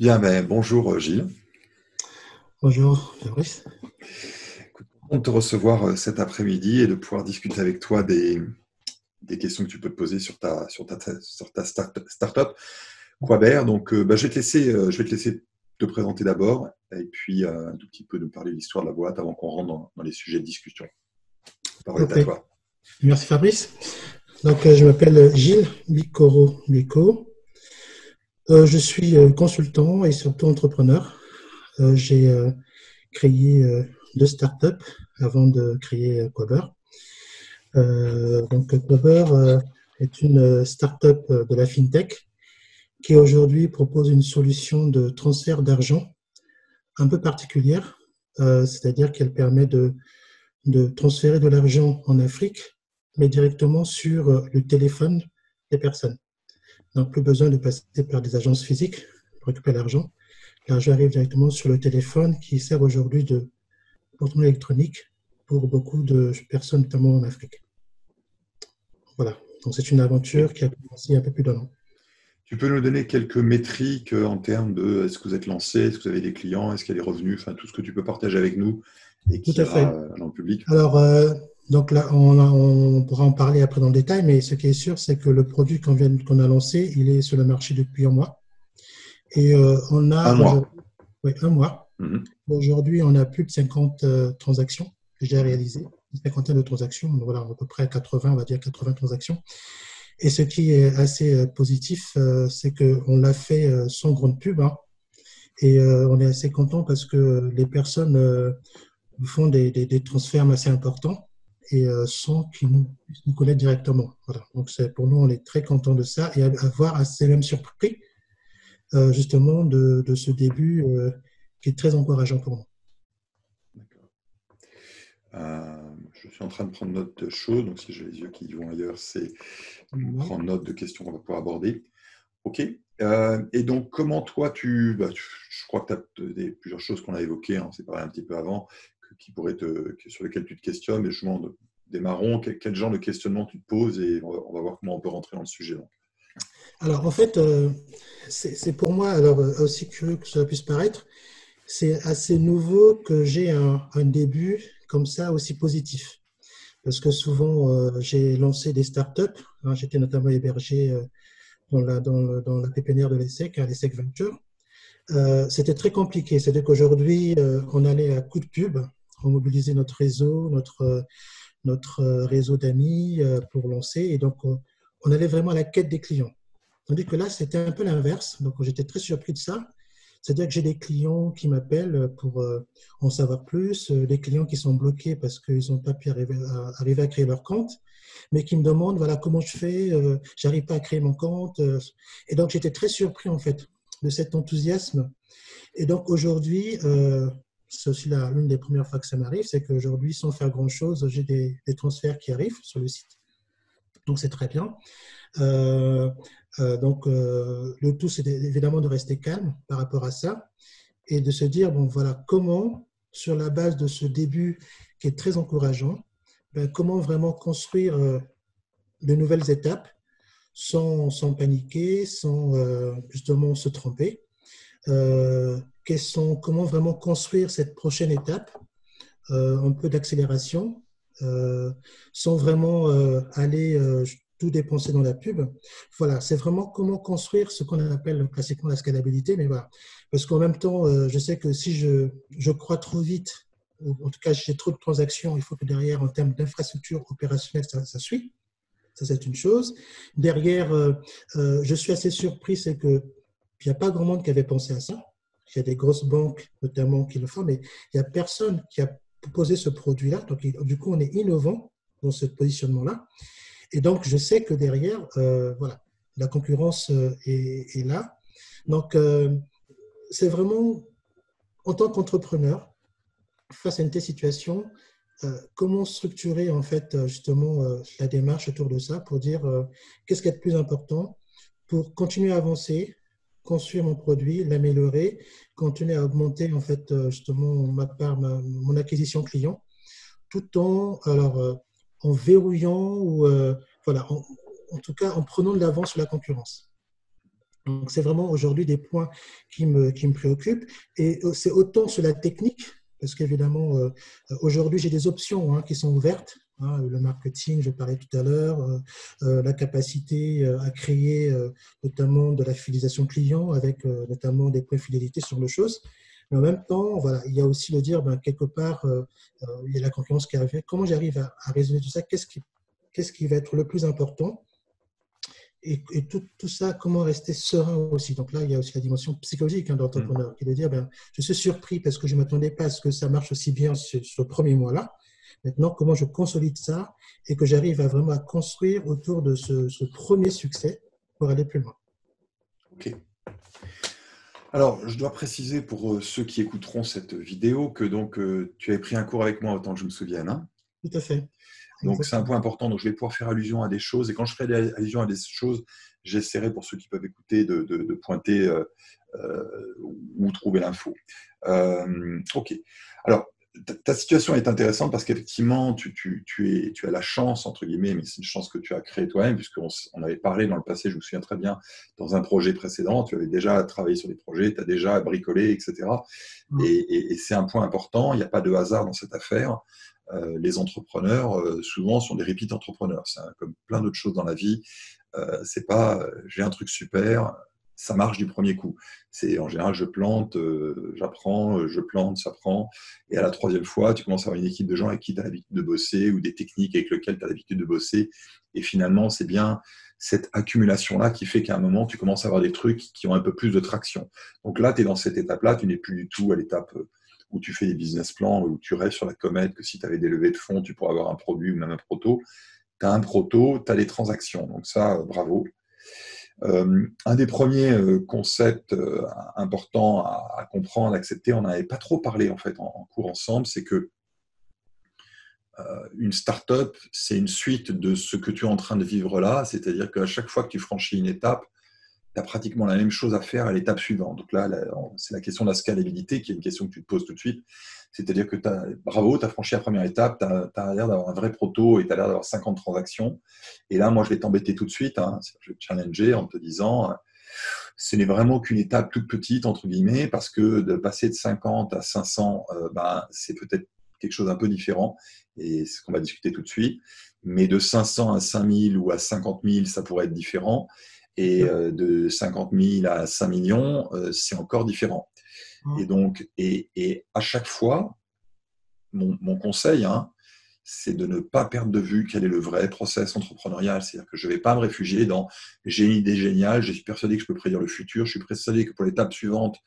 Bien, ben, bonjour Gilles. Bonjour Fabrice. Content de te recevoir euh, cet après-midi et de pouvoir discuter avec toi des, des questions que tu peux te poser sur ta, sur ta, sur ta start-up Quaber. Donc, euh, ben, je, vais te laisser, euh, je vais te laisser te présenter d'abord et puis un tout petit peu nous parler de l'histoire de la boîte avant qu'on rentre dans, les sujets de discussion. Parole à toi. Merci Fabrice. Donc, je m'appelle Gilles Bicoro Bico. Euh, je suis euh, consultant et surtout entrepreneur. Euh, j'ai créé deux startups avant de créer Quaber. donc Quaber est une startup de la fintech qui aujourd'hui propose une solution de transfert d'argent un peu particulière, c'est-à-dire qu'elle permet de transférer de l'argent en Afrique, mais directement sur le téléphone des personnes. Donc, plus besoin de passer par des agences physiques pour récupérer l'argent. L'argent arrive directement sur le téléphone qui sert aujourd'hui de porte-monnaie électronique pour beaucoup de personnes, notamment en Afrique. Voilà. Donc, c'est une aventure qui a commencé un peu plus d'un an. Tu peux nous donner quelques métriques en termes de est-ce que vous êtes lancé, est-ce que vous avez des clients, est-ce qu'il y a des revenus, enfin tout ce que tu peux partager avec nous et qui tout à fait. dans le public? Alors, euh, donc là, on, pourra en parler après dans le détail, mais ce qui est sûr, c'est que le produit qu'on a lancé, il est sur le marché depuis un mois. Et euh, on a un mois. Oui, un mois. Mhm. Aujourd'hui, on a plus de 50 euh, transactions que j'ai réalisées, une cinquantaine de transactions. Donc voilà, à peu près 80, on va dire 80 transactions. Et ce qui est assez euh, positif, c'est qu'on l'a fait sans grande pub. Hein. et on est assez content parce que les personnes font des, des transferts assez importants et euh, sans qu'ils nous, nous connaissent directement. Voilà. Donc pour nous, on est très content de ça et avoir assez même surpris euh, justement de, de, ce début euh, qui est très encourageant pour nous. je suis en train de prendre note de choses, donc si j'ai les yeux qui vont ailleurs, c'est prendre note de questions qu'on va pouvoir aborder. OK. et donc, comment toi, tu, bah, je crois que tu as des, plusieurs choses qu'on a évoquées, hein, on s'est parlé un petit peu avant, qui pourrait te, sur lesquels tu te questionnes et justement démarrons, quel, quel, genre de questionnement tu te poses et on va, voir comment on peut rentrer dans le sujet. Alors en fait, euh, c'est pour moi, alors euh, aussi curieux que cela puisse paraître, c'est assez nouveau que j'ai un, début comme ça aussi positif. Parce que souvent, euh, j'ai lancé des startups. Hein, J'étais notamment hébergé dans, la, pépinière de l'ESSEC, à l'ESSEC Venture. C'était très compliqué. C'est-à-dire qu'aujourd'hui, on allait à coup de pub mobiliser notre réseau, notre, notre réseau d'amis euh, pour lancer. Et donc, on allait vraiment à la quête des clients. Tandis que là, c'était un peu l'inverse. Donc, j'étais très surpris de ça. C'est-à-dire que j'ai des clients qui m'appellent pour euh, en savoir plus, euh, des clients qui sont bloqués parce qu'ils n'ont pas pu arriver à, arriver à, créer leur compte, mais qui me demandent voilà comment je fais, j'arrive pas à créer mon compte. Et donc j'étais très surpris en fait de cet enthousiasme. Et donc aujourd'hui, c'est aussi l'une des premières fois que ça m'arrive, c'est qu'aujourd'hui, sans faire grand-chose, j'ai des, transferts qui arrivent sur le site. Donc, c'est très bien. Euh, euh, donc, euh, le tout, c'est évidemment de rester calme par rapport à ça et de se dire, bon, voilà, comment, sur la base de ce début qui est très encourageant, ben, comment vraiment construire de nouvelles étapes sans, sans paniquer, sans justement se tromper sont, comment vraiment construire cette prochaine étape, euh, un peu d'accélération, euh, sans vraiment euh, aller tout dépenser dans la pub. Voilà, c'est vraiment comment construire ce qu'on appelle classiquement la scalabilité, mais voilà. Parce qu'en même temps, je sais que si je, je crois trop vite, ou en tout cas j'ai trop de transactions, il faut que derrière, en termes d'infrastructure opérationnelle, ça, ça suit. Ça, c'est une chose. Derrière, je suis assez surpris, c'est qu'il n'y a pas grand monde qui avait pensé à ça. Il y a des grosses banques notamment qui le font, mais il n'y a personne qui a proposé ce produit-là. Donc, du coup, on est innovant dans ce positionnement-là. Et donc, je sais que derrière, euh, voilà, la concurrence euh, est, là. Donc, euh, c'est vraiment, en tant qu'entrepreneur, face à une telle situation, comment structurer en fait justement la démarche autour de ça pour dire qu'est-ce qui est le plus important pour continuer à avancer, construire mon produit, l'améliorer, continuer à augmenter en fait euh, justement ma part, mon acquisition client, tout en alors euh, en verrouillant ou euh, voilà, en, tout cas en prenant de l'avance sur la concurrence. Donc, c'est vraiment aujourd'hui des points qui me, préoccupent. Et c'est autant sur la technique, parce qu'évidemment, aujourd'hui, j'ai des options hein, qui sont ouvertes. Hein, le marketing, je parlais tout à l'heure, euh, euh, la capacité euh, à créer notamment de la fidélisation client avec notamment des points de fidélité sur le chose. Mais en même temps, voilà, il y a aussi le dire, ben, quelque part, il y a la concurrence qui arrive. Comment j'arrive à, à, résoudre tout ça? Qu'est-ce qui, qu'est-ce qui va être le plus important? Et, tout, tout, ça, comment rester serein aussi? Donc là, il y a aussi la dimension psychologique hein, d'entrepreneur, mmh. qui est de dire, ben, je suis surpris parce que je ne m'attendais pas à ce que ça marche aussi bien sur le premier mois-là. Maintenant, comment je consolide ça et que j'arrive à vraiment à construire autour de ce, premier succès pour aller plus loin? Ok. Alors, je dois préciser pour euh, ceux qui écouteront cette vidéo que donc euh, tu avais pris un cours avec moi autant que je me souvienne. Hein Tout à fait. Donc c'est un point important. Donc je vais pouvoir faire allusion à des choses et quand je ferai allusion à des choses, j'essaierai pour ceux qui peuvent écouter de, pointer euh, où trouver l'info. ok. Alors ta situation est intéressante parce qu'effectivement, tu, tu, as la chance, entre guillemets, mais c'est une chance que tu as créée toi-même, puisqu'on on avait parlé dans le passé, je me souviens très bien, dans un projet précédent, tu avais déjà travaillé sur des projets, tu as déjà bricolé, etc. Mm. Et, c'est un point important, il n'y a pas de hasard dans cette affaire. Euh, les entrepreneurs, euh, souvent, sont des repeat entrepreneurs. C'est comme plein d'autres choses dans la vie. Euh, c'est pas j'ai un truc super, ça marche du premier coup. C'est en général, je plante, euh, j'apprends, euh, je plante, ça prend. Et à la troisième fois, tu commences à avoir une équipe de gens avec qui tu as l'habitude de bosser ou des techniques avec lesquelles tu as l'habitude de bosser. Et finalement, c'est bien cette accumulation-là qui fait qu'à un moment, tu commences à avoir des trucs qui ont un peu plus de traction. Donc là, tu es dans cette étape-là, tu n'es plus du tout à l'étape euh, où tu fais des business plans, où tu rêves sur la comète, que si tu avais des levées de fonds, tu pourrais avoir un produit ou même un proto. Tu as un proto, tu as les transactions. Donc ça, bravo. Euh, un des premiers euh, concepts euh, importants à, comprendre, à accepter, on n'avait pas trop parlé en fait en, cours ensemble, c'est que une start-up, c'est une suite de ce que tu es en train de vivre là, c'est-à-dire qu'à chaque fois que tu franchis une étape, tu as pratiquement la même chose à faire à l'étape suivante. Donc là, c'est la question de la scalabilité qui est une question que tu te poses tout de suite. C'est-à-dire que as, bravo, tu as franchi la première étape, tu as, l'air d'avoir un vrai proto et tu as l'air d'avoir 50 transactions. Et là, moi, je vais t'embêter tout de suite. Hein. je vais te challenger en te disant, ce n'est vraiment qu'une étape toute petite, entre guillemets, parce que de passer de 50 à 500, euh, ben, c'est peut-être quelque chose d'un peu différent. Et c'est ce qu'on va discuter tout de suite. Mais de 500 à 5000 ou à 50 000, ça pourrait être différent. Et euh, de 50 000 à 5 millions, euh, c'est encore différent. Et donc, et, à chaque fois, mon, conseil, hein, c'est de ne pas perdre de vue quel est le vrai process entrepreneurial. C'est-à-dire que je ne vais pas me réfugier dans j'ai une idée géniale, je suis persuadé que je peux prédire le futur, je suis persuadé que pour l'étape suivante,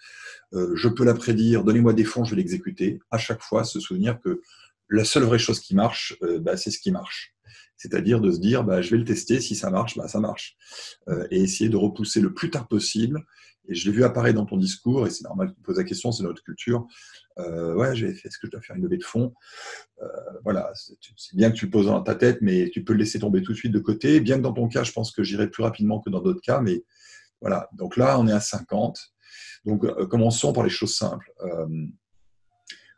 euh, je peux la prédire, donnez-moi des fonds, je vais l'exécuter. À chaque fois, se souvenir que la seule vraie chose qui marche, euh, bah, c'est ce qui marche. C'est-à-dire de se dire, bah, je vais le tester, si ça marche, bah, ça marche. Euh, et essayer de repousser le plus tard possible et je l'ai vu apparaître dans ton discours, et c'est normal que tu poses la question, c'est notre culture. Euh, ouais, j'ai fait, est-ce que je dois faire une levée de fonds? Euh, Voilà, c'est bien que tu le poses dans ta tête, mais tu peux le laisser tomber tout de suite de côté. Bien que dans ton cas, je pense que j'irai plus rapidement que dans d'autres cas, mais voilà. Donc là, on est à 50. Donc euh, commençons par les choses simples.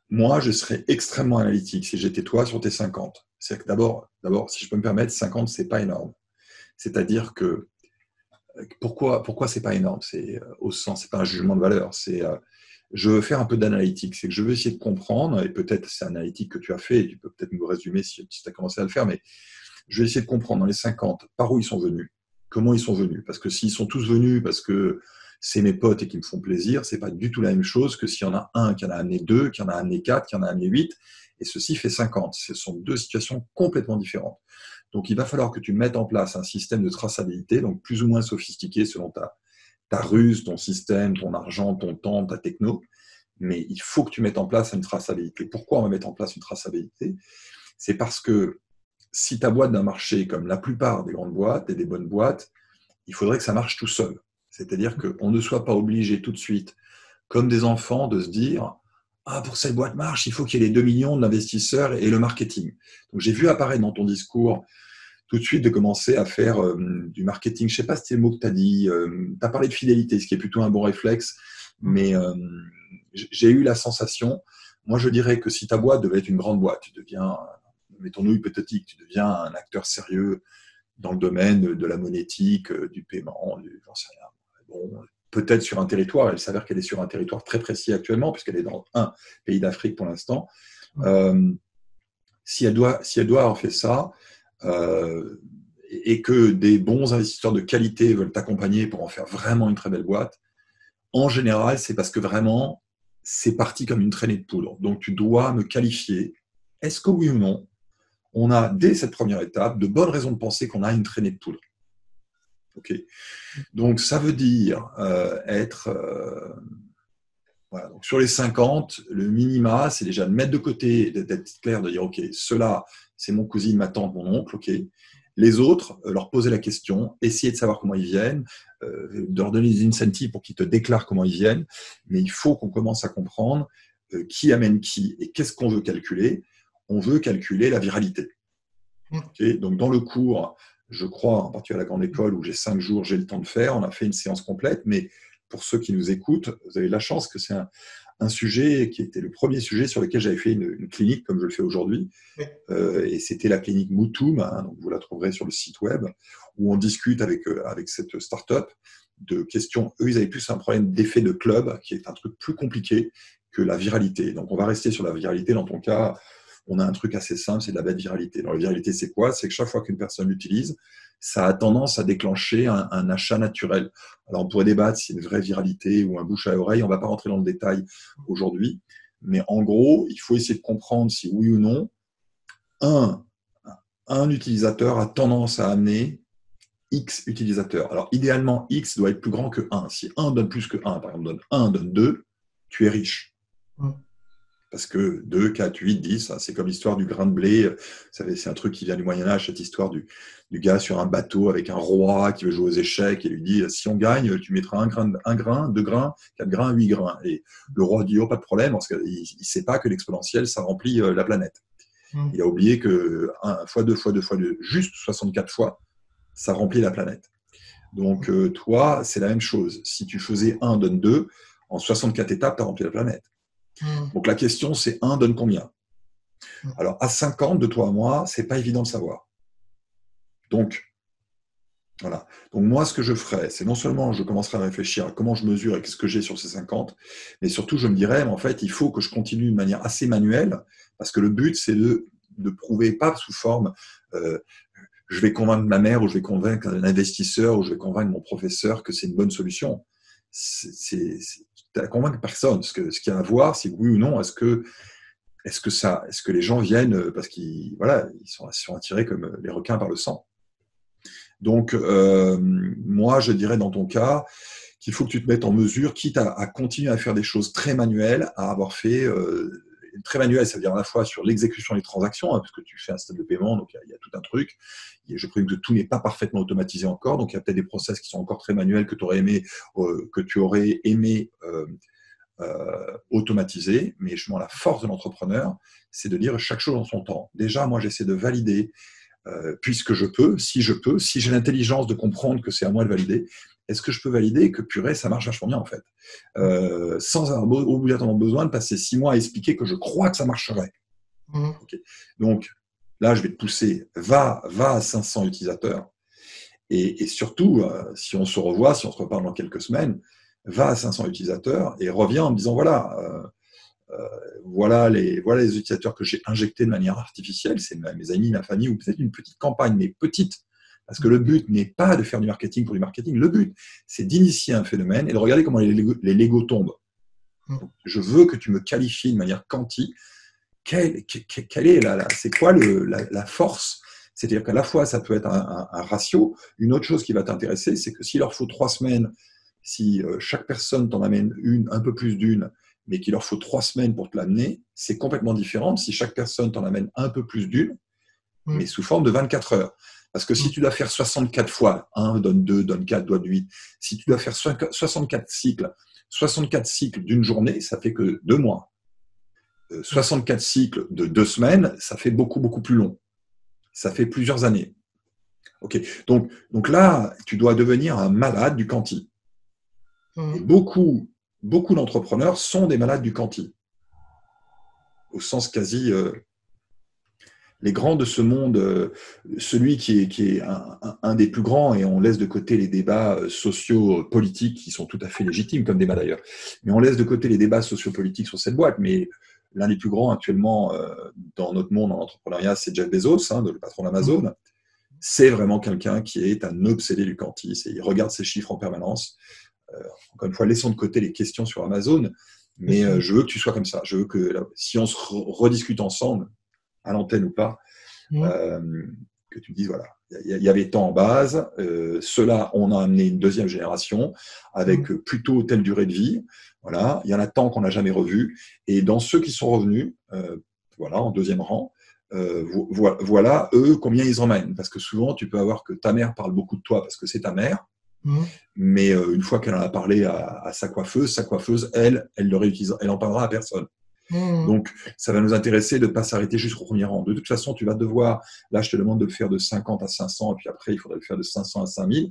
moi, je serais extrêmement analytique si j'étais toi sur tes 50. C'est que d'abord, d'abord, si je peux me permettre, 50, c'est pas énorme. C'est-à-dire que pourquoi, pourquoi c'est pas énorme? C'est euh, au sens, c'est pas un jugement de valeur. C'est, euh, je veux faire un peu d'analytique. C'est que je veux essayer de comprendre, et peut-être c'est analytique que tu as fait, et tu peux peut-être me résumer si, tu as commencé à le faire, mais je vais essayer de comprendre dans les 50 par où ils sont venus, comment ils sont venus. Parce que s'ils sont tous venus parce que c'est mes potes et qui me font plaisir, c'est pas du tout la même chose que s'il y en a un qui en a amené deux, qui en a amené quatre, qui en a amené huit, et ceci fait 50. Ce sont deux situations complètement différentes. Donc, il va falloir que tu mettes en place un système de traçabilité, donc plus ou moins sophistiqué selon ta, ruse, ton système, ton argent, ton temps, ta techno. Mais il faut que tu mettes en place une traçabilité. Pourquoi on va mettre en place une traçabilité? C'est parce que si ta boîte d'un marché, comme la plupart des grandes boîtes et des bonnes boîtes, il faudrait que ça marche tout seul. C'est-à-dire qu'on ne soit pas obligé tout de suite, comme des enfants, de se dire ah, pour cette boîte marche, il faut qu'il y ait les 2 millions d'investisseurs et le marketing. Donc, j'ai vu apparaître dans ton discours tout de suite de commencer à faire euh, du marketing. Je sais pas si c'est le mot que tu as dit. Euh, tu as parlé de fidélité, ce qui est plutôt un bon réflexe, mais euh, j'ai eu la sensation, moi je dirais que si ta boîte devait être une grande boîte, tu deviens, mettons-nous hypothétique, tu deviens un acteur sérieux dans le domaine de la monétique, du paiement, j'en sais rien, peut-être sur un territoire, elle s'avère qu'elle est sur un territoire très précis actuellement, puisqu'elle est dans un pays d'Afrique pour l'instant. Euh, si, elle doit, si elle doit avoir fait ça, euh, et que des bons investisseurs de qualité veulent t'accompagner pour en faire vraiment une très belle boîte, en général, c'est parce que vraiment, c'est parti comme une traînée de poudre. Donc, tu dois me qualifier. Est-ce que oui ou non, on a, dès cette première étape, de bonnes raisons de penser qu'on a une traînée de poudre? Ok. Donc, ça veut dire euh, être. Euh, sur les 50, le minima, c'est déjà de mettre de côté, d'être clair, de dire Ok, cela, c'est mon cousine, ma tante, mon oncle. Ok. Les autres, euh, leur poser la question, essayer de savoir comment ils viennent, de leur donner des incentives pour qu'ils te déclarent comment ils viennent. Mais il faut qu'on commence à comprendre qui amène qui et qu'est-ce qu'on veut calculer. On veut calculer la viralité. Ok. Donc, dans le cours, je crois, en particulier à la grande école où j'ai cinq jours, j'ai le temps de faire. On a fait une séance complète, mais pour ceux qui nous écoutent, vous avez la chance que c'est un, sujet qui était le premier sujet sur lequel j'avais fait une, clinique comme je le fais aujourd'hui. Euh, et c'était la clinique Moutoum, hein, donc vous la trouverez sur le site web, où on discute avec, euh, avec cette start-up de questions. Eux, ils avaient plus un problème d'effet de club, qui est un truc plus compliqué que la viralité. Donc on va rester sur la viralité dans ton cas on a un truc assez simple, c'est de la bête viralité. Alors, la viralité, c'est quoi? C'est que chaque fois qu'une personne l'utilise, ça a tendance à déclencher un, achat naturel. Alors, on pourrait débattre si c'est une vraie viralité ou un bouche à oreille. On ne va pas rentrer dans le détail aujourd'hui. Mais en gros, il faut essayer de comprendre si oui ou non, un, un utilisateur a tendance à amener X utilisateurs. Alors, idéalement, X doit être plus grand que 1. Si 1 donne plus que 1, par exemple, donne 1, donne 2, tu es riche. Parce que 2, 4, 8, 10, c'est comme l'histoire du grain de blé. C'est un truc qui vient du Moyen-Âge, cette histoire du, gars sur un bateau avec un roi qui veut jouer aux échecs et lui dit si on gagne, tu mettras un grain, un grain deux grains, quatre grains, huit grains. Et le roi dit oh, pas de problème, parce qu'il ne sait pas que l'exponentiel, ça remplit euh, la planète. Mmh. Il a oublié que 1 fois 2 fois 2 fois 2, juste 64 fois, ça remplit la planète. Donc, euh, toi, c'est la même chose. Si tu faisais 1 donne 2, en 64 étapes, tu as rempli la planète. Hmm. Donc la question, c'est 1 donne combien? Hmm. Alors à 50 de toi à moi, c'est pas évident de savoir. Donc, voilà. Donc moi, ce que je ferais, c'est non seulement je commencerai à réfléchir à comment je mesure et qu'est-ce que j'ai sur ces 50, mais surtout je me dirais, en fait, il faut que je continue de manière assez manuelle, parce que le but, c'est de, de prouver, pas sous forme, euh, je vais convaincre ma mère ou je vais convaincre un investisseur ou je vais convaincre mon professeur que c'est une bonne solution. C'est à convaincre personne. Ce qu'il ce y a à voir, c'est oui ou non, est-ce que, est-ce que, ça, est-ce que les gens viennent euh, parce qu'ils voilà, ils sont, sont, attirés comme euh, les requins par le sang Donc, euh, moi, je dirais dans ton cas qu'il faut que tu te mettes en mesure, quitte à, continuer à faire des choses très manuelles, à avoir fait très manuel, ça veut dire à la fois sur l'exécution des transactions, hein, puisque tu fais un stade de paiement, donc il y, a tout un truc. Je présume que tout n'est pas parfaitement automatisé encore, donc il y a peut-être des process qui sont encore très manuels que tu aurais aimé, euh, que tu aurais aimé euh, euh, automatiser. Mais justement, la force de l'entrepreneur, c'est de dire chaque chose en son temps. Déjà, moi, j'essaie de valider puisque je peux, si je peux, si j'ai l'intelligence de comprendre que c'est à moi de valider, est-ce que je peux valider que purée, ça marche vachement bien en fait? Euh, Sans avoir obligatoirement besoin de passer six mois à expliquer que je crois que ça marcherait. Mmh. Donc là, je vais te pousser, va, va à 500 utilisateurs. Et, surtout, euh, si on se revoit, si on se reparle dans quelques semaines, va à 500 utilisateurs et reviens en me disant voilà, euh, voilà, les, voilà les utilisateurs que j'ai injectés de manière artificielle, c'est mes amis, ma famille, ou peut-être une petite campagne, mais petite, parce que le but n'est pas de faire du marketing pour du marketing. Le but, c'est d'initier un phénomène et de regarder comment les Legos, tombent. Hmm. je veux que tu me qualifies de manière quantique. Quelle, est la, c'est quoi la, force? C'est-à-dire qu'à la fois, ça peut être un, ratio. Une autre chose qui va t'intéresser, c'est que s'il leur faut trois semaines, si euh, chaque personne t'en amène une, un peu plus d'une, mais qu'il leur faut trois semaines pour te l'amener, c'est complètement différent si chaque personne t'en amène un peu plus d'une, hmm. mais sous forme de 24 heures. Parce que si tu dois faire 64 fois, 1 donne 2, donne 4, donne 8, si tu dois faire 64 cycles, 64 cycles d'une journée, ça fait que deux mois. 64 euh, cycles de deux semaines, ça fait beaucoup, beaucoup plus long. Ça fait plusieurs années. Ok, donc, donc là, tu dois devenir un malade du quanti. Mmh. beaucoup, beaucoup d'entrepreneurs sont des malades du quanti, au sens quasi. Euh, les grands de ce monde, euh, celui qui est, qui est un, des plus grands, et on laisse de côté les débats euh, sociaux-politiques qui sont tout à fait légitimes comme débat d'ailleurs, mais on laisse de côté les débats sociopolitiques sur cette boîte. Mais l'un des plus grands actuellement dans notre monde en entrepreneuriat, c'est Jeff Bezos, hein, le patron d'Amazon. Mmh. C'est vraiment quelqu'un qui est un obsédé du quantis et il regarde ses chiffres en permanence. Encore une fois, laissons de côté les questions sur Amazon, mais je veux que tu sois comme ça. Je veux que si on se rediscute ensemble, à l'antenne ou pas, euh, que tu me dises, voilà, il y, avait tant en base, euh, cela, on a amené une deuxième génération avec plutôt telle durée de vie, voilà, il y en a tant qu'on n'a jamais revu, et dans ceux qui sont revenus, euh, voilà, en deuxième rang, voilà, eux, combien ils emmènent. Parce que souvent, tu peux avoir que ta mère parle beaucoup de toi parce que c'est ta mère, mais une fois qu'elle en a parlé à, sa coiffeuse, sa coiffeuse, elle, elle le réutilise, elle en parlera à personne. Hmm. Donc, ça va nous intéresser de ne pas s'arrêter jusqu'au premier rang. De toute façon, tu vas devoir, là, je te demande de le faire de 50 à 500, et puis après, il faudrait le faire de 500 à 5000.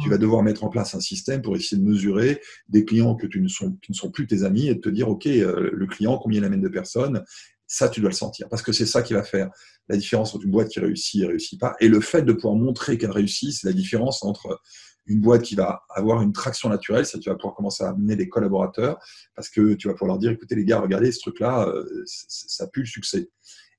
Tu vas hmm. devoir mettre en place un système pour essayer de mesurer des clients que tu ne sont, qui ne sont plus tes amis et de te dire, OK, euh, le client, combien il amène de personnes ça, tu dois le sentir. Parce que c'est ça qui va faire la différence entre une boîte qui réussit et réussit pas. Et le fait de pouvoir montrer qu'elle réussit, c'est la différence entre une boîte qui va avoir une traction naturelle, ça tu vas pouvoir commencer à amener des collaborateurs parce que tu vas pouvoir leur dire écoutez les gars, regardez ce truc-là, euh, ça pue le succès.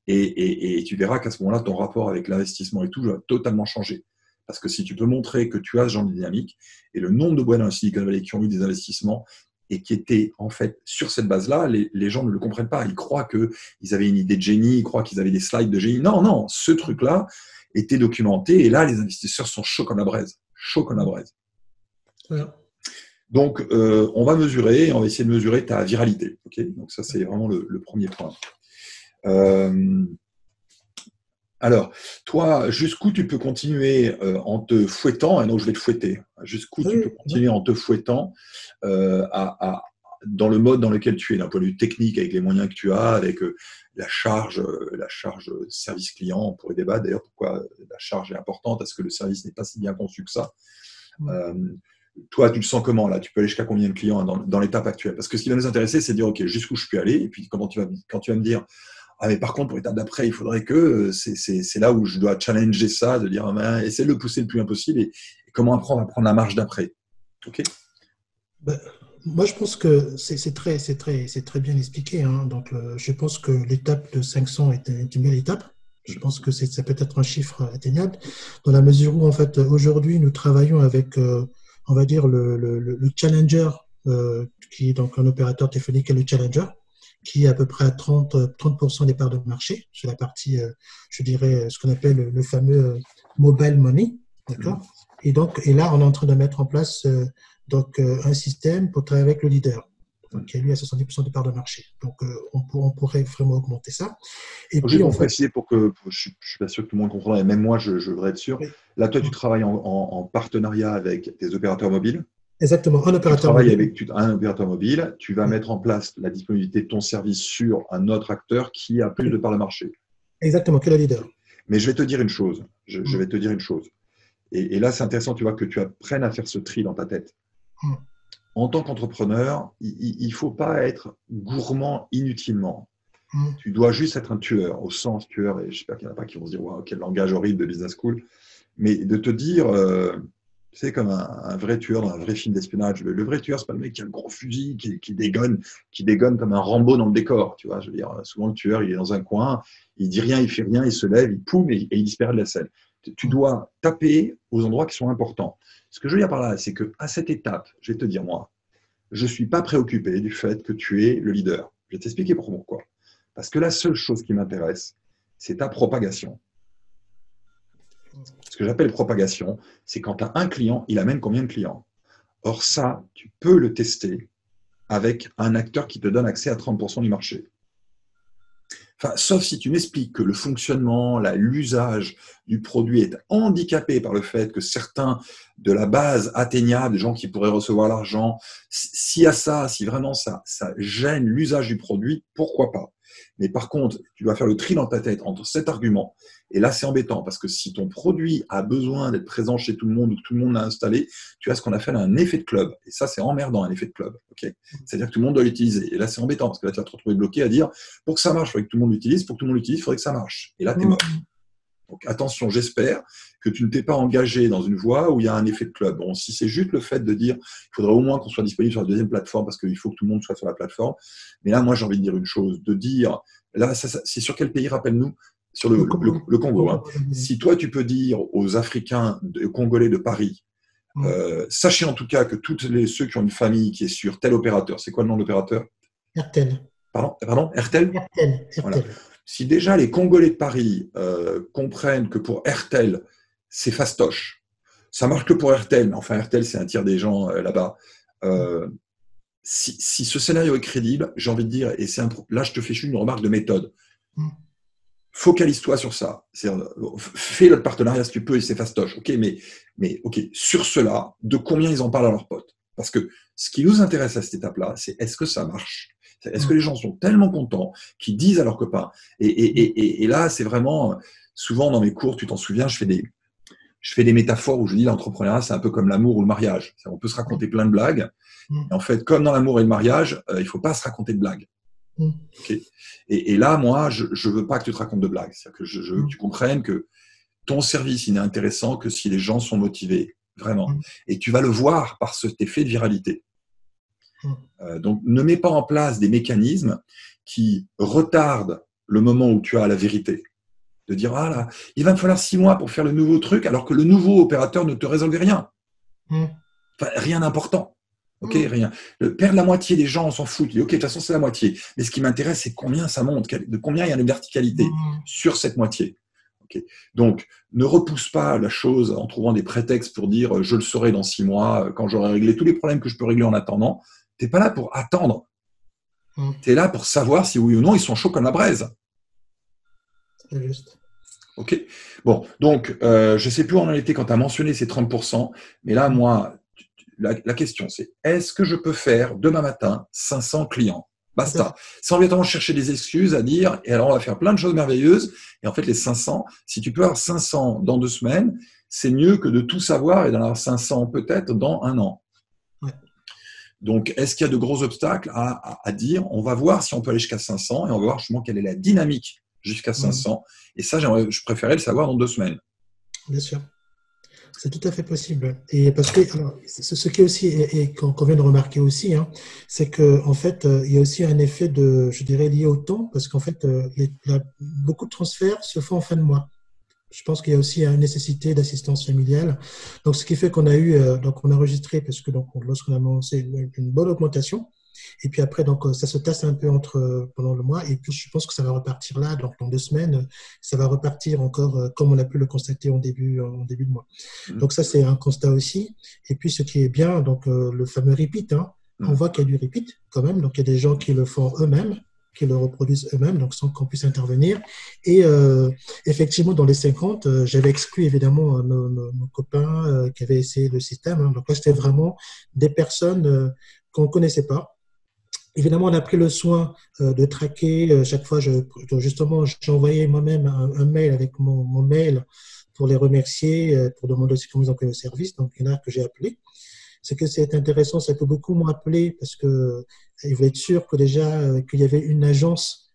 Et, tu verras qu'à ce moment-là, ton rapport avec l'investissement et tout va totalement changer. Parce que si tu peux montrer que tu as ce genre de dynamique, et le nombre de boîtes dans Silicon Valley qui ont eu des investissements et qui étaient en fait sur cette base-là, les, les, gens ne le comprennent pas. Ils croient qu'ils avaient une idée de génie, ils croient qu'ils avaient des slides de génie. Non, non, ce truc-là était documenté et là, les investisseurs sont chauds comme la braise chaud comme la braise. Donc, euh, on va mesurer, on va essayer de mesurer ta viralité. Donc, ça, c'est vraiment le, premier point. Euh, alors, toi, jusqu'où tu peux continuer euh, en te fouettant, et non, je vais te fouetter, jusqu'où tu peux continuer en te fouettant à, dans le mode dans lequel tu es, d'un point de vue technique, avec les moyens que tu as, avec la charge, la charge service client, on pourrait débattre d'ailleurs pourquoi la charge est importante, est-ce que le service n'est pas si bien conçu que ça? Euh, toi, tu le sens comment là? Tu peux aller jusqu'à combien de clients dans, l'étape actuelle? Parce que ce qui va nous intéresser, c'est de dire, OK, jusqu'où je peux aller? Et puis, comment tu vas, quand tu vas me dire, ah, mais par contre, pour l'étape d'après, il faudrait que, c'est là où je dois challenger ça, de dire, ah, essaie de le pousser le plus possible et, comment après on va prendre la marge d'après? OK? Ben, moi, je pense que c'est très, très, très bien expliqué. Hein. Donc, je pense que l'étape de 500 est une belle étape. Je pense que ça peut être un chiffre atteignable dans la mesure où, en fait, aujourd'hui, nous travaillons avec, euh, on va dire, le, le, le challenger, euh, qui est donc un opérateur téléphonique et le challenger, qui est à peu près à 30, 30 des parts de marché sur la partie, euh, je dirais, ce qu'on appelle le, fameux mobile money. D'accord? Et donc, et là, on est en train de mettre en place donc, un système pour travailler avec le leader qui a lui à 70% de part de marché. Donc, euh, on, pourrait vraiment augmenter ça. Et puis, fait... préciser pour que je ne suis pas sûr que tout le monde comprenne, et même moi, je, voudrais être sûr. Là, toi, tu travailles en, partenariat avec des opérateurs mobiles. Exactement, un opérateur tu travailles avec un opérateur mobile, tu vas mettre en place la disponibilité de ton service sur un autre acteur qui a plus de part de marché. Exactement, est le leader. Mais je vais te dire une chose. Je, vais te dire une chose. Et, et là, c'est intéressant, tu vois, que tu apprennes à faire ce tri dans ta tête en tant qu'entrepreneur, il ne faut pas être gourmand inutilement. Mm. Tu dois juste être un tueur, au sens tueur, et j'espère qu'il n'y en a pas qui vont se dire quel langage horrible de business school, mais de te dire, euh, c'est comme un, vrai tueur dans un vrai film d'espionnage. Le, vrai tueur, c'est pas le mec qui a le gros fusil, qui, qui, dégonne, qui dégonne comme un Rambo dans le décor. Tu vois, je veux dire, souvent le tueur, il est dans un coin, il dit rien, il fait rien, il se lève, il poume et, et il disparaît de la scène. Tu dois taper aux endroits qui sont importants. Ce que je veux dire par là, c'est qu'à cette étape, je vais te dire, moi, je ne suis pas préoccupé du fait que tu es le leader. Je vais t'expliquer pourquoi. Parce que la seule chose qui m'intéresse, c'est ta propagation. Ce que j'appelle propagation, c'est quand tu as un client, il amène combien de clients Or, ça, tu peux le tester avec un acteur qui te donne accès à 30% du marché sauf si tu m'expliques que le fonctionnement, l'usage du produit est handicapé par le fait que certains de la base atteignable, des gens qui pourraient recevoir l'argent, s'il y a ça, si vraiment ça, ça gêne l'usage du produit, pourquoi pas? Mais par contre, tu dois faire le tri dans ta tête entre cet argument Et là, c'est embêtant parce que si ton produit a besoin d'être présent chez tout le monde ou que tout le monde l'a installé, tu as ce qu'on appelle un effet de club. Et ça, c'est emmerdant, un effet de club. C'est-à-dire que tout le monde doit l'utiliser. Et là, c'est embêtant parce que là, tu vas te retrouver bloqué à dire pour que ça marche, il faudrait que tout le monde l'utilise. Pour que tout le monde l'utilise, il faudrait que ça marche. Et là, tu es mort. Donc attention, j'espère que tu ne t'es pas engagé dans une voie où il y a un effet de club. Bon, si c'est juste le fait de dire il faudrait au moins qu'on soit disponible sur la deuxième plateforme parce qu'il faut que tout le monde soit sur la plateforme. Mais là, moi, j'ai envie de dire une chose, de dire, là, c'est sur quel pays, rappelle-nous? Sur le, Congo. Hein. Si toi, tu peux dire aux Africains congolais de Paris, euh, sachez en tout cas que tous ceux qui ont une famille qui est sur tel opérateur, c'est quoi le nom de l'opérateur? RTL. Pardon, pardon? RTL RTL. Si déjà les Congolais de Paris euh, comprennent que pour RTL, c'est fastoche, ça marche que pour RTL, mais enfin RTL, c'est un tiers des gens euh, là-bas. Si, ce scénario est crédible, j'ai envie de dire, et c'est là je te fais une remarque de méthode. Mm focalise-toi sur ça. Fais le partenariat si tu peux et c'est fastoche. Ok, mais, mais ok, sur cela, de combien ils en parlent à leurs potes? Parce que ce qui nous intéresse à cette étape-là, c'est est-ce que ça marche? Est-ce que les gens sont tellement contents qu'ils disent à leurs copains? Et, et, et, et, là, c'est vraiment souvent dans mes cours, tu t'en souviens, je fais des je fais des métaphores où je dis l'entrepreneuriat, c'est un peu comme l'amour ou le mariage. On peut se raconter plein de blagues. Mm. en fait, comme dans l'amour et le mariage, euh, il faut pas se raconter de blagues. Mm. Et, là, moi, je ne veux pas que tu te racontes de blagues. C'est-à-dire que je, veux que tu comprennes que ton service, il n'est intéressant que si les gens sont motivés, vraiment. Mm. Et tu vas le voir par cet effet de viralité. Mm. Euh, donc, ne mets pas en place des mécanismes qui retardent le moment où tu as la vérité. De dire, ah là, il va me falloir six mois pour faire le nouveau truc, alors que le nouveau opérateur ne te résolve rien. rien d'important. Ok, mm. rien. perdre la moitié des gens, on s'en fout. ok, de toute façon, c'est la moitié. Mais ce qui m'intéresse, c'est combien ça monte, de combien il y a de verticalité mm. sur cette moitié. Ok. Donc, ne repousse pas la chose en trouvant des prétextes pour dire euh, je le saurai dans six mois, euh, quand j'aurai réglé tous les problèmes que je peux régler en attendant. Tu n'es pas là pour attendre. Mm. Tu es là pour savoir si oui ou non ils sont chauds comme la braise. C'est juste. Ok. Bon, donc, euh, je ne sais plus où on en était quand tu as mentionné ces 30%, mais là, moi, la, question, c'est est-ce que je peux faire demain matin 500 clients? Basta. Sans évidemment chercher des excuses à dire, et alors on va faire plein de choses merveilleuses. Et en fait, les 500, si tu peux avoir 500 dans deux semaines, c'est mieux que de tout savoir et d'en avoir 500 peut-être dans un an. Donc, est-ce qu'il y a de gros obstacles à, dire On va voir si on peut aller jusqu'à 500 et on va voir justement quelle est la dynamique jusqu'à 500. Et ça, je préférais le savoir dans deux semaines. Bien sûr. C'est tout à fait possible. Et parce que ce qui est aussi, et, qu'on vient de remarquer aussi, hein, c'est qu'en en fait, euh, il y a aussi un effet de, je dirais, lié au temps, parce qu'en fait, euh, beaucoup de transferts se font en fin de mois. Je pense qu'il y a aussi une nécessité d'assistance familiale. Donc, ce qui fait qu'on a eu, euh, donc on a enregistré, parce que donc lorsqu'on a annoncé une bonne augmentation, et puis après, donc, euh, ça se tasse un peu entre, euh, pendant le mois. Et puis, je pense que ça va repartir là, donc dans deux semaines, ça va repartir encore euh, comme on a pu le constater en début, en début de mois. Mmh. Donc, ça, c'est un constat aussi. Et puis, ce qui est bien, donc, le fameux repeat, hein, mmh. on voit qu'il y a du repeat quand même. Donc, il y a des gens qui le font eux-mêmes qui le reproduisent eux-mêmes, donc sans qu'on puisse intervenir. Et effectivement, dans les 50, j'avais exclu évidemment nos, nos, copains qui avaient essayé le système. Hein. Donc là, c'était vraiment des personnes qu'on ne connaissait pas, Évidemment, on a pris le soin euh, de traquer. Euh, chaque fois, je, justement, j'ai envoyé moi-même un, mail avec mon, mail pour les remercier, euh, pour demander aussi comment ils ont pris le service. Donc, il y en a que j'ai appelé. Ce que c'est intéressant, c'est que beaucoup m'ont appelé parce que ils voulaient être sûrs que déjà qu'il y avait une agence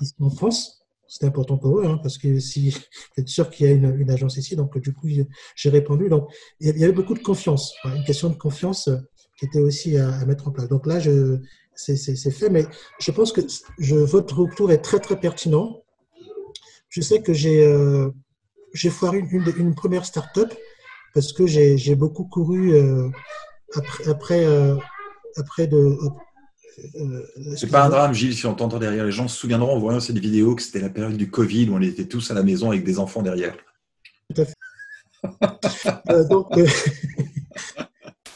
ici en France. C'est important pour eux, hein, parce que si être sûr qu'il y a une, une, agence ici, donc du coup j'ai répondu. Donc il y avait beaucoup de confiance, une question de confiance qui était aussi à, à mettre en place. Donc là, je, c'est fait, mais je pense que je, votre retour est très très pertinent. Je sais que j'ai euh, foiré une, une, première start-up parce que j'ai beaucoup couru euh, après, après, euh, après de. c'est pas un drame, Gilles, si on t'entend derrière. Les gens se souviendront en voyant cette vidéo que c'était la période du Covid où on était tous à la maison avec des enfants derrière. Tout à fait. donc,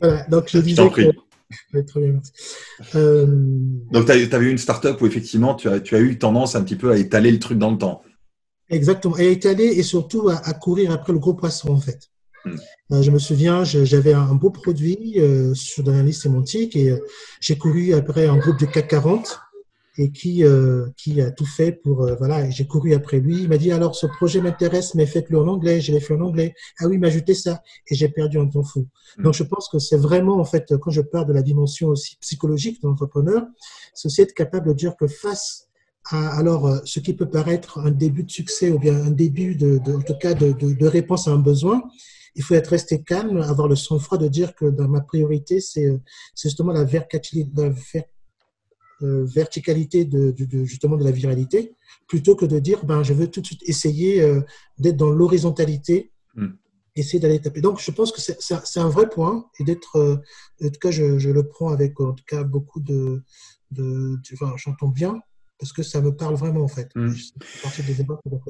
voilà, donc je disais que euh, Donc, tu as, eu une startup où effectivement, tu as, tu as eu tendance un petit peu à étaler le truc dans le temps. Exactement, et à étaler et surtout à, courir après le gros poisson en fait. Hmm. Euh, je me souviens, j'avais un beau produit euh, sur dans la liste sémantique et j'ai couru après un groupe du CAC 40 et qui, euh, qui a tout fait pour. Euh, voilà, j'ai couru après lui. Il m'a dit alors ce projet m'intéresse, mais faites-le en anglais. Je l'ai fait en anglais. Ah oui, il m'a ajouté ça et j'ai perdu un temps fou. Mm. Donc je pense que c'est vraiment, en fait, quand je parle de la dimension aussi psychologique de l'entrepreneur, c'est aussi être capable de dire que face à alors euh, ce qui peut paraître un début de succès ou bien un début, de, de en tout cas, de, de, de réponse à un besoin, il faut être resté calme, avoir le sang-froid de dire que dans ma priorité, c'est justement la verticalité, la euh, verticalité de, justement de la viralité, plutôt que de dire ben, je veux tout de suite essayer euh, d'être dans l'horizontalité, hmm. essayer d'aller taper. Donc je pense que c'est un vrai point et d'être, euh, en tout cas je, je, le prends avec en tout cas beaucoup de, de, enfin, j'entends bien parce que ça me parle vraiment en fait. Hmm.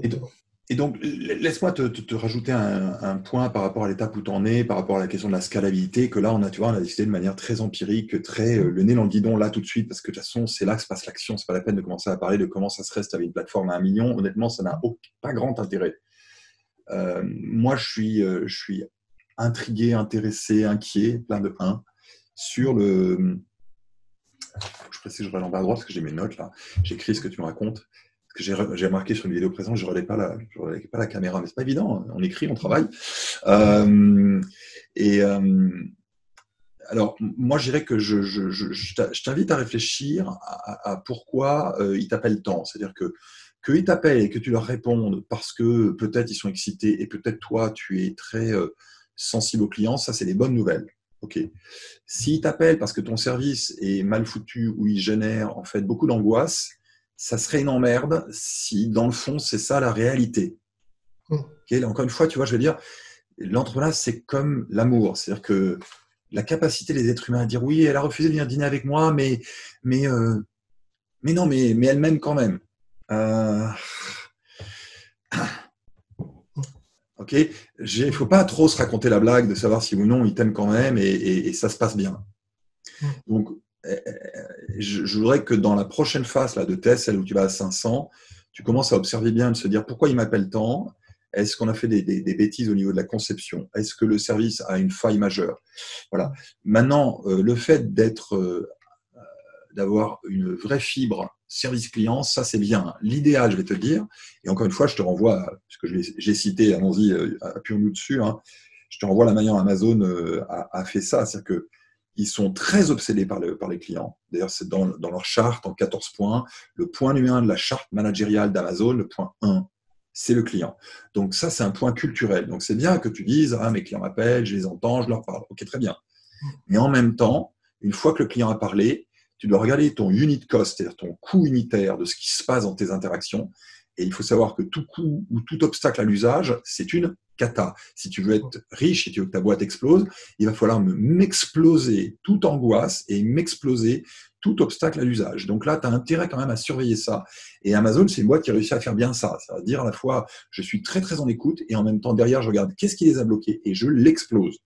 Et donc, laisse-moi te, rajouter un, point par rapport à l'étape où tu en es, par rapport à la question de la scalabilité, que là, on a, tu vois, on a décidé de manière très empirique, très euh, le nez dans le guidon, là, tout de suite, parce que de toute façon, c'est là que se passe l'action. C'est pas la peine de commencer à parler de comment ça se reste avec une plateforme à un million. Honnêtement, ça n'a pas grand intérêt. Euh, moi, je suis, euh, je suis intrigué, intéressé, inquiet, plein de 1, sur le. Je précise, je vais l'envers à droite parce que j'ai mes notes là. J'écris ce que tu me racontes que j'ai remarqué sur une vidéo présente, je ne relais pas la, pas la caméra, mais c'est pas évident. On écrit, on travaille. Euh, et euh, alors, moi, je dirais que je, je, t'invite à réfléchir à, pourquoi euh, ils t'appellent tant. C'est-à-dire que qu'ils t'appellent et que tu leur répondes parce que peut-être ils sont excités et peut-être toi, tu es très sensible aux clients, ça, c'est des bonnes nouvelles. OK. S'ils t'appellent parce que ton service est mal foutu ou il génère en fait beaucoup d'angoisse, ça serait une emmerde si, dans le fond, c'est ça la réalité. Hmm. Encore une fois, tu vois, je veux dire, l'entrepreneuriat, c'est comme l'amour. C'est-à-dire que la capacité des êtres humains à dire oui, elle a refusé de venir dîner avec moi, mais, mais, euh, mais non, mais, mais elle m'aime quand même. Euh... Ok, il ne faut pas trop se raconter la blague de savoir si ou non il t'aime quand même et, et, ça se passe bien. Hmm. Donc, je, voudrais que dans la prochaine phase là, de test, celle où tu vas à 500, tu commences à observer bien, de se dire pourquoi il m'appelle tant. Est-ce qu'on a fait des, bêtises au niveau de la conception? Est-ce que le service a une faille majeure? Voilà. Maintenant, euh, le fait d'être, euh, d'avoir une vraie fibre service client, ça c'est bien. L'idéal, je vais te dire, et encore une fois, je te renvoie, puisque j'ai cité, allons-y, euh, appuyons-nous dessus, hein, je te renvoie la manière Amazon a, a fait ça, c'est-à-dire que ils sont très obsédés par, le, les clients. D'ailleurs, c'est dans, dans, leur charte en 14 points. Le point numéro 1 de la charte managériale d'Amazon, le point 1, c'est le client. Donc ça, c'est un point culturel. Donc c'est bien que tu dises, ah, mes clients m'appellent, je les entends, je leur parle. Ok, très bien. Mais en même temps, une fois que le client a parlé, tu dois regarder ton unit cost, c'est-à-dire ton coût unitaire de ce qui se passe dans tes interactions. Et il faut savoir que tout coût ou tout obstacle à l'usage, c'est une cata. Si tu veux être riche et tu veux que ta boîte explose, il va falloir m'exploser toute angoisse et m'exploser tout obstacle à l'usage. Donc là, tu as intérêt quand même à surveiller ça. Et Amazon, c'est une boîte qui a réussi à faire bien ça. Ça veut dire à la fois, je suis très très en écoute et en même temps, derrière, je regarde qu'est-ce qui les a bloqués et je l'explose.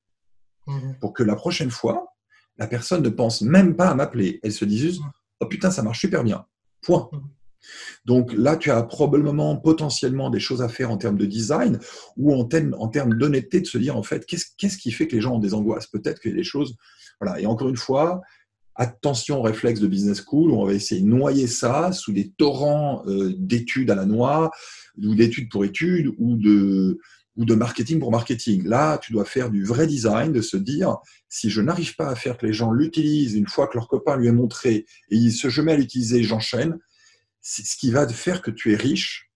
Mhm. Pour que la prochaine fois, la personne ne pense même pas à m'appeler. Elle se dise juste, oh putain, ça marche super bien. Point. Mhm. Donc là, tu as probablement potentiellement des choses à faire en termes de design ou en, termes, d'honnêteté de se dire en fait qu'est-ce qui fait que les gens ont des angoisses? Peut-être qu'il y a des choses. Voilà. Et encore une fois, attention réflexe de business school, où on va essayer de noyer ça sous des torrents euh, d'études à la noix, ou d'études pour études, ou de, ou de marketing pour marketing. Là, tu dois faire du vrai design, de se dire, si je n'arrive pas à faire que les gens l'utilisent une fois que leur copain lui est montré, et il se met à l'utiliser, j'enchaîne, ce qui va faire que tu es riche,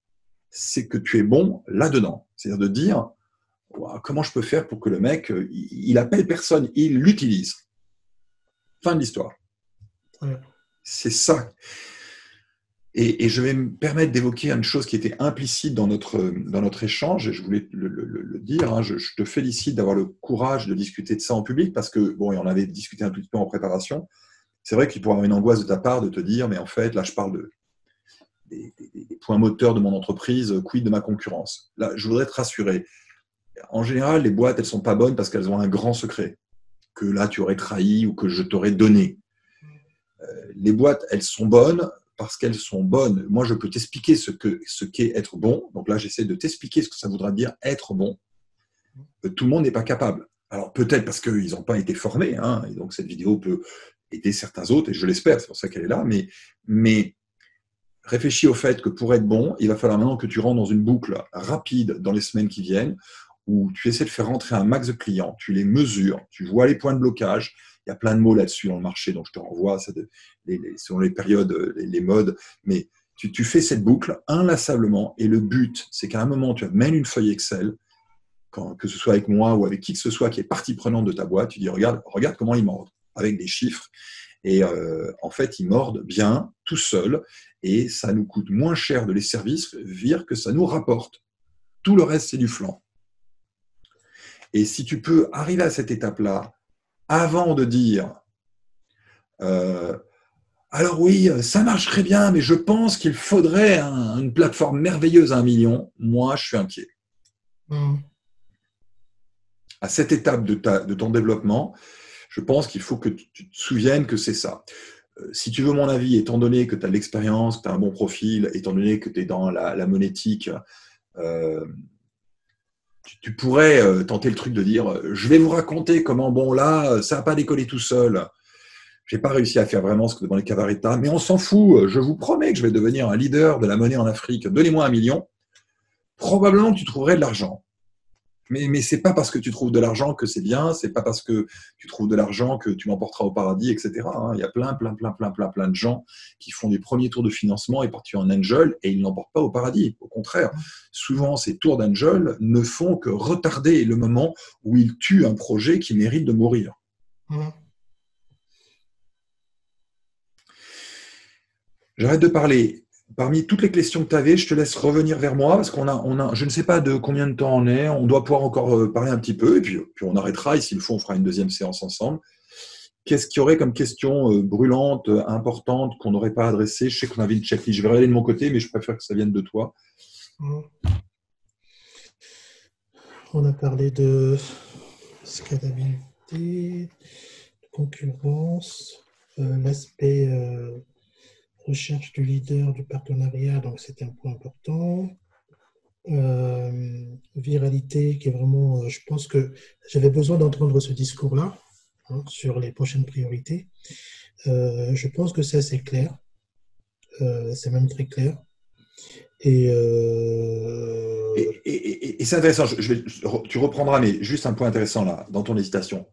c'est que tu es bon là-dedans. C'est-à-dire de dire, comment je peux faire pour que le mec, euh, il, appelle personne, il l'utilise. Fin de l'histoire. C'est ça. Et, je vais me permettre d'évoquer une chose qui était implicite dans notre, dans notre échange, et je voulais le, dire, hein. je, te félicite d'avoir le courage de discuter de ça en public, parce que, bon, et on avait discuté un petit peu en préparation, c'est vrai qu'il pourrait y avoir une angoisse de ta part de te dire, mais en fait, là, je parle de, des, points moteurs de mon entreprise, quid de ma concurrence. Là, je voudrais te rassurer. En général, les boîtes, elles sont pas bonnes parce qu'elles ont un grand secret que là, tu aurais trahi ou que je t'aurais donné. Euh, les boîtes, elles sont bonnes parce qu'elles sont bonnes. Moi, je peux t'expliquer ce que ce qu'est être bon. Donc là, j'essaie de t'expliquer ce que ça voudra dire être bon. Euh, tout le monde n'est pas capable. Alors peut-être parce qu'ils n'ont pas été formés, hein, et donc cette vidéo peut aider certains autres, et je l'espère, c'est pour ça qu'elle est là, mais, mais réfléchis au fait que pour être bon, il va falloir maintenant que tu rentres dans une boucle rapide dans les semaines qui viennent, où tu essaies de faire rentrer un max de clients, tu les mesures, tu vois les points de blocage. Il y a plein de mots là-dessus dans le marché, donc je te renvoie selon les périodes, les, modes, mais tu, fais cette boucle inlassablement et le but, c'est qu'à un moment, tu amènes une feuille Excel, que ce soit avec moi ou avec qui que ce soit qui est partie prenante de ta boîte, tu dis regarde, regarde comment il mordent, avec des chiffres. Et euh, en fait, ils mordent bien, tout seuls, et ça nous coûte moins cher de les services, vire que ça nous rapporte. Tout le reste, c'est du flanc. Et si tu peux arriver à cette étape-là, avant de dire, euh, alors oui, ça marcherait bien, mais je pense qu'il faudrait une plateforme merveilleuse à un million, moi, je suis inquiet. Hmm. À cette étape de, de ton développement, je pense qu'il faut que tu te souviennes que c'est ça. Euh, si tu veux mon avis, étant donné que tu as l'expérience, que tu as un bon profil, étant donné que tu es dans la, monétique, euh, tu, pourrais euh, tenter le truc de dire je vais vous raconter comment, bon, là, ça n'a pas décollé tout seul. Je n'ai pas réussi à faire vraiment ce que demandait Cavaretta, mais on s'en fout. Je vous promets que je vais devenir un leader de la monnaie en Afrique. Donnez-moi un million. Probablement tu trouverais de l'argent. Mais, mais ce n'est pas parce que tu trouves de l'argent que c'est bien, c'est pas parce que tu trouves de l'argent que tu m'emporteras au paradis, etc. Hein. Il y a plein, plein, plein, plein, plein, plein de gens qui font des premiers tours de financement et partent en angel et ils n'emportent pas au paradis. Au contraire, souvent ces tours d'angel ne font que retarder le moment où ils tuent un projet qui mérite de mourir. Mmh. J'arrête de parler parmi toutes les questions que tu avais, je te laisse revenir vers moi parce qu'on a, on je ne sais pas de combien de temps on est. On doit pouvoir encore euh, parler un petit peu et puis, on arrêtera. Et s'il faut, on fera une deuxième séance ensemble. Qu'est-ce qu'il y aurait comme question euh, brûlante, importante qu'on n'aurait pas adressée? Je sais qu'on avait une checklist. Je vais regarder de mon côté, mais je préfère que ça vienne de toi. On a parlé de scalabilité, de concurrence, euh, l'aspect recherche du leader du partenariat, donc c'était un point important. Euh, viralité, qui est vraiment, euh, je pense que j'avais besoin d'entendre ce discours-là hein, sur les prochaines priorités. Euh, je pense que c'est assez clair, c'est même très clair. Et, c'est intéressant, je, tu reprendras, mais juste un point intéressant là, dans ton hésitation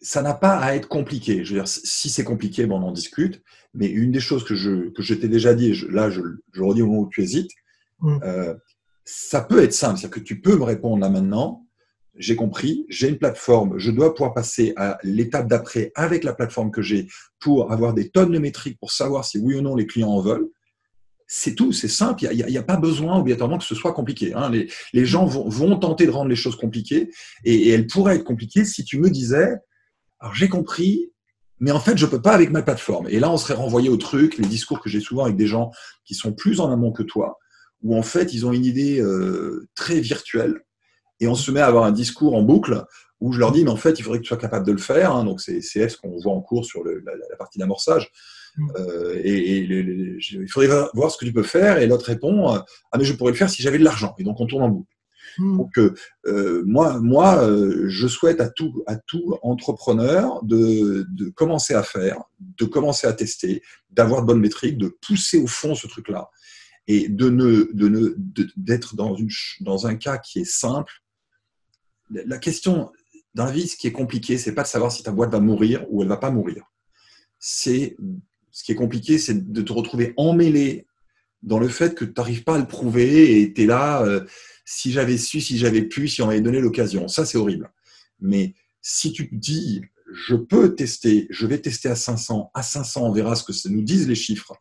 ça n'a pas à être compliqué. Je veux dire, si c'est compliqué, bon, on en discute. Mais une des choses que je, que je t'ai déjà dit, et là, je, je redis au moment où tu hésites, mm. euh, ça peut être simple. C'est-à-dire que tu peux me répondre là maintenant. J'ai compris, j'ai une plateforme, je dois pouvoir passer à l'étape d'après avec la plateforme que j'ai pour avoir des tonnes de métriques pour savoir si oui ou non les clients en veulent. C'est tout, c'est simple. Il n'y a, a, pas besoin obligatoirement que ce soit compliqué. Hein. Les, les, gens vont, vont, tenter de rendre les choses compliquées et, et elles pourraient être compliquées si tu me disais, alors j'ai compris, mais en fait, je peux pas avec ma plateforme. Et là, on serait renvoyé au truc, les discours que j'ai souvent avec des gens qui sont plus en amont que toi, où en fait, ils ont une idée euh, très virtuelle, et on se met à avoir un discours en boucle où je leur dis, mais en fait, il faudrait que tu sois capable de le faire. Hein. donc, c'est ce qu'on voit en cours sur le, la, partie d'amorçage. Mm. Euh, et, il faudrait voir ce que tu peux faire. Et l'autre répond, ah, mais je pourrais le faire si j'avais de l'argent. Et donc, on tourne en boucle. Euh, moi, moi euh, je souhaite à tout, à tout entrepreneur de, de, commencer à faire, de commencer à tester, d'avoir de bonnes métriques, de pousser au fond ce truc-là et de ne, de ne, d'être dans, une, dans un cas qui est simple. La question dans la vie, ce qui est compliqué, c'est pas de savoir si ta boîte va mourir ou elle va pas mourir. C'est ce qui est compliqué, c'est de te retrouver emmêlé dans le fait que tu n'arrives pas à le prouver et tu es là. Euh, si j'avais su, si j'avais pu, si on m'avait donné l'occasion. Ça, c'est horrible. Mais si tu te dis, je peux tester, je vais tester à 500, à 500, on verra ce que ça nous disent les chiffres,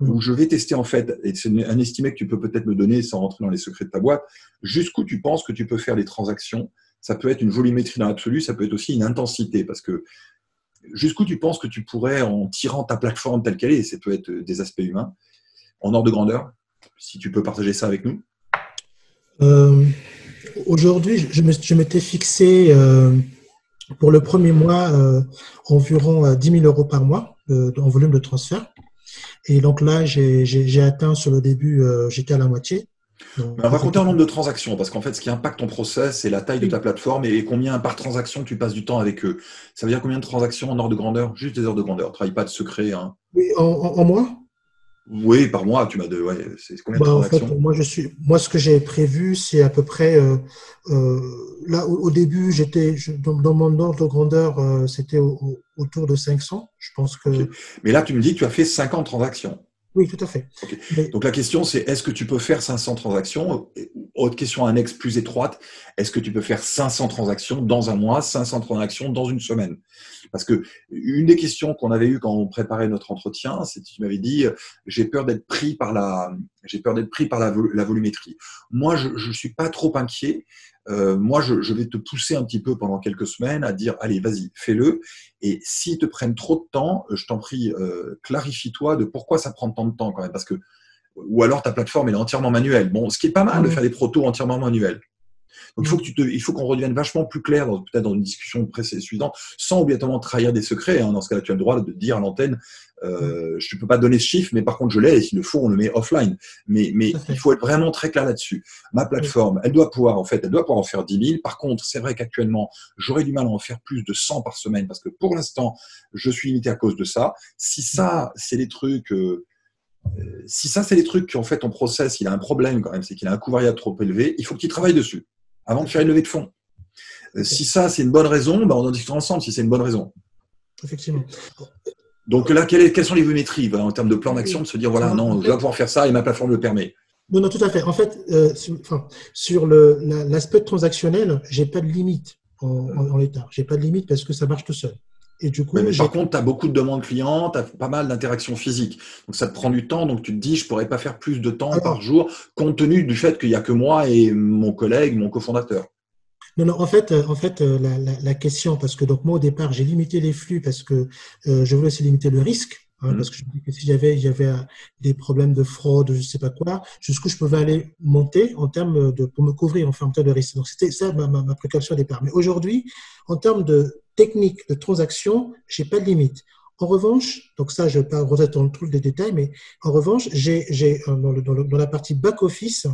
mm. ou je vais tester en fait, et c'est un estimé que tu peux peut-être me donner sans rentrer dans les secrets de ta boîte, jusqu'où tu penses que tu peux faire des transactions. Ça peut être une volumétrie dans l'absolu, ça peut être aussi une intensité, parce que jusqu'où tu penses que tu pourrais, en tirant ta plateforme telle qu'elle est, et ça peut être des aspects humains, en ordre de grandeur, si tu peux partager ça avec nous euh, aujourd'hui, je m'étais fixé euh, pour le premier mois euh, environ 10 000 euros par mois en volume de transfert. Et donc là, j'ai atteint sur le début, j'étais à la moitié. on va compter un nombre de transactions, parce qu'en fait, ce qui impacte ton process, c'est la taille de ta plateforme et combien par transaction tu passes du temps avec eux. Ça veut dire combien de transactions en ordre de grandeur Juste des heures de grandeur. Travaille pas de secret. Hein. Oui, en, en mois? Oui, par mois, tu m'as de. Ouais, c'est combien de Bah, en fait, moi, je suis, moi, ce que j'ai prévu, c'est à peu près, euh, euh, là, au, au début, j'étais, je- dans, dans mon ordre de grandeur, euh, c'était au- au- autour de 500. Je pense que. Mais là, tu me dis que tu as fait 50 transactions. Oui, tout à fait. Mais- Donc la question, c'est est-ce que tu peux faire 500 transactions? Autre question annexe plus étroite, est-ce que tu peux faire 500 transactions dans un mois, 500 transactions dans une semaine? Parce que une des questions qu'on avait eues quand on préparait notre entretien, c'est tu m'avais dit euh, j'ai peur d'être pris par la j'ai peur d'être pris par la volumétrie. Moi, je ne suis pas trop inquiet. Euh, moi, je, je vais te pousser un petit peu pendant quelques semaines à dire allez, vas-y, fais-le. Et s'ils te prennent trop de temps, euh, je t'en prie, euh, clarifie-toi de pourquoi ça prend tant de temps quand même. Parce que ou alors ta plateforme elle est entièrement manuelle. Bon, ce qui est pas mal de Mhm. faire des protos entièrement manuels. Donc il faut que tu te, il faut qu'on redevienne vachement plus clair, dans- peut-être dans une discussion précédente, suivante, sans obligatoirement trahir des secrets. hein. Dans ce cas-là, tu as le droit de dire à l'antenne, euh, je ne peux pas donner ce chiffre, mais par contre je l'ai. Et s'il le faut, on le met offline. Mais, mais il faut être vraiment très clair là-dessus. Ma plateforme, elle doit pouvoir, en fait, elle doit pouvoir en faire 10 000. Par contre, c'est vrai qu'actuellement, j'aurais du mal à en faire plus de 100 par semaine parce que pour l'instant, je suis limité à cause de ça. Si ça, c'est des trucs. euh, euh, si ça, c'est des trucs qu'en fait, ton process, il a un problème quand même, c'est qu'il a un coût variable trop élevé, il faut que tu travailles dessus avant de faire une levée de fonds. Euh, Si ça, c'est une bonne raison, ben, on en discutera ensemble si c'est une bonne raison. Effectivement. Donc là, quelles sont les volumétries voilà, en termes de plan d'action, de se dire, voilà, non, je dois pouvoir faire ça et ma plateforme le permet. Non, non, tout à fait. En fait, euh, sur, enfin, sur le, la- l'aspect transactionnel, j'ai pas de limite en, en, en l'état. J'ai pas de limite parce que ça marche tout seul. Et du coup, mais par contre, tu as beaucoup de demandes clients, tu as pas mal d'interactions physiques. Donc ça te prend du temps, donc tu te dis, je pourrais pas faire plus de temps par jour, compte tenu du fait qu'il n'y a que moi et mon collègue, mon cofondateur. Non, non, en fait, euh, en fait euh, la, la, la question, parce que donc moi au départ, j'ai limité les flux parce que euh, je voulais aussi limiter le risque, hein, Mhm. parce que je me dis que si j'avais j'avais euh, des problèmes de fraude, je sais pas quoi, jusqu'où je pouvais aller monter en termes de pour me couvrir en termes de risque. Donc c'était ça ma, ma, ma précaution au départ. Mais aujourd'hui, en termes de technique de transaction, j'ai pas de limite. En revanche, donc ça, je ne vais pas rentrer dans tous les détails, mais en revanche, j'ai j'ai, euh, dans, le- dans, le- dans la partie back office,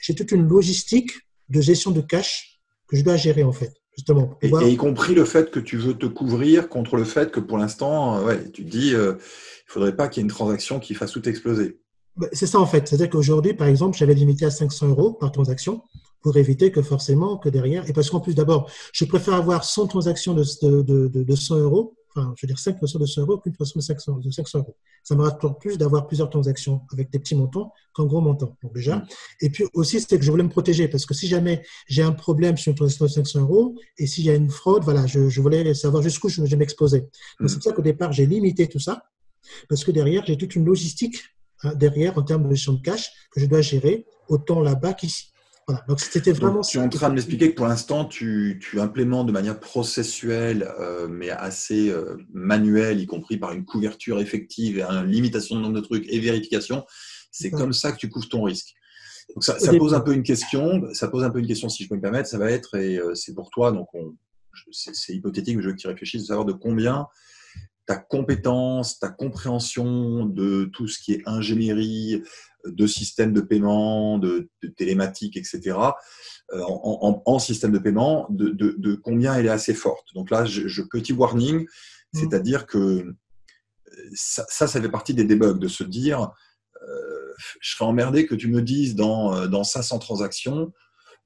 j'ai toute une logistique de gestion de cash que je dois gérer en fait, justement. Pour Et, pouvoir- et y compris le fait que tu veux te couvrir contre le fait que pour l'instant, euh, ouais, tu te dis, euh, il faudrait pas qu'il y ait une transaction qui fasse tout exploser. Bah, C'est ça en fait. C'est-à-dire qu'aujourd'hui, par exemple, j'avais limité à 500 euros par transaction pour éviter que forcément que derrière, et parce qu'en plus d'abord, je préfère avoir 100 transactions de, de, de, de 100 euros, enfin, je veux dire 5 transactions de 100 euros qu'une transaction de 500, de 500 euros. Ça me rapporte plus d'avoir plusieurs transactions avec des petits montants qu'un gros montant. Donc déjà. Mm. Et puis aussi, c'est que je voulais me protéger parce que si jamais j'ai un problème sur une transaction de 500 euros et s'il y a une fraude, voilà, je, je voulais savoir jusqu'où je vais m'exposer. Mm. c'est pour ça qu'au départ, j'ai limité tout ça parce que derrière, j'ai toute une logistique hein, derrière en termes de gestion de cash que je dois gérer autant là-bas qu'ici. Voilà. Donc c'était vraiment Donc, tu es en train de m'expliquer que pour l'instant, tu, tu implémentes de manière processuelle, euh, mais assez euh, manuelle, y compris par une couverture effective et une limitation de nombre de trucs et vérification. C'est Ouais. comme ça que tu couvres ton risque. Donc ça, pose un peu une question. Ça pose un peu une question, si je peux me permettre. Ça va être, et euh, c'est pour toi, donc c'est hypothétique, mais je veux que tu réfléchisses, de savoir de combien ta compétence, ta compréhension de tout ce qui est ingénierie, de système de paiement, de, de télématique, etc., euh, en, en- en système de paiement, de, de- de combien elle est assez forte. Donc là, je, je- petit warning, c'est-à-dire que euh, ça, ça, ça fait partie des debugs, de se dire, euh, je serais emmerdé que tu me dises dans, euh, dans 500 transactions,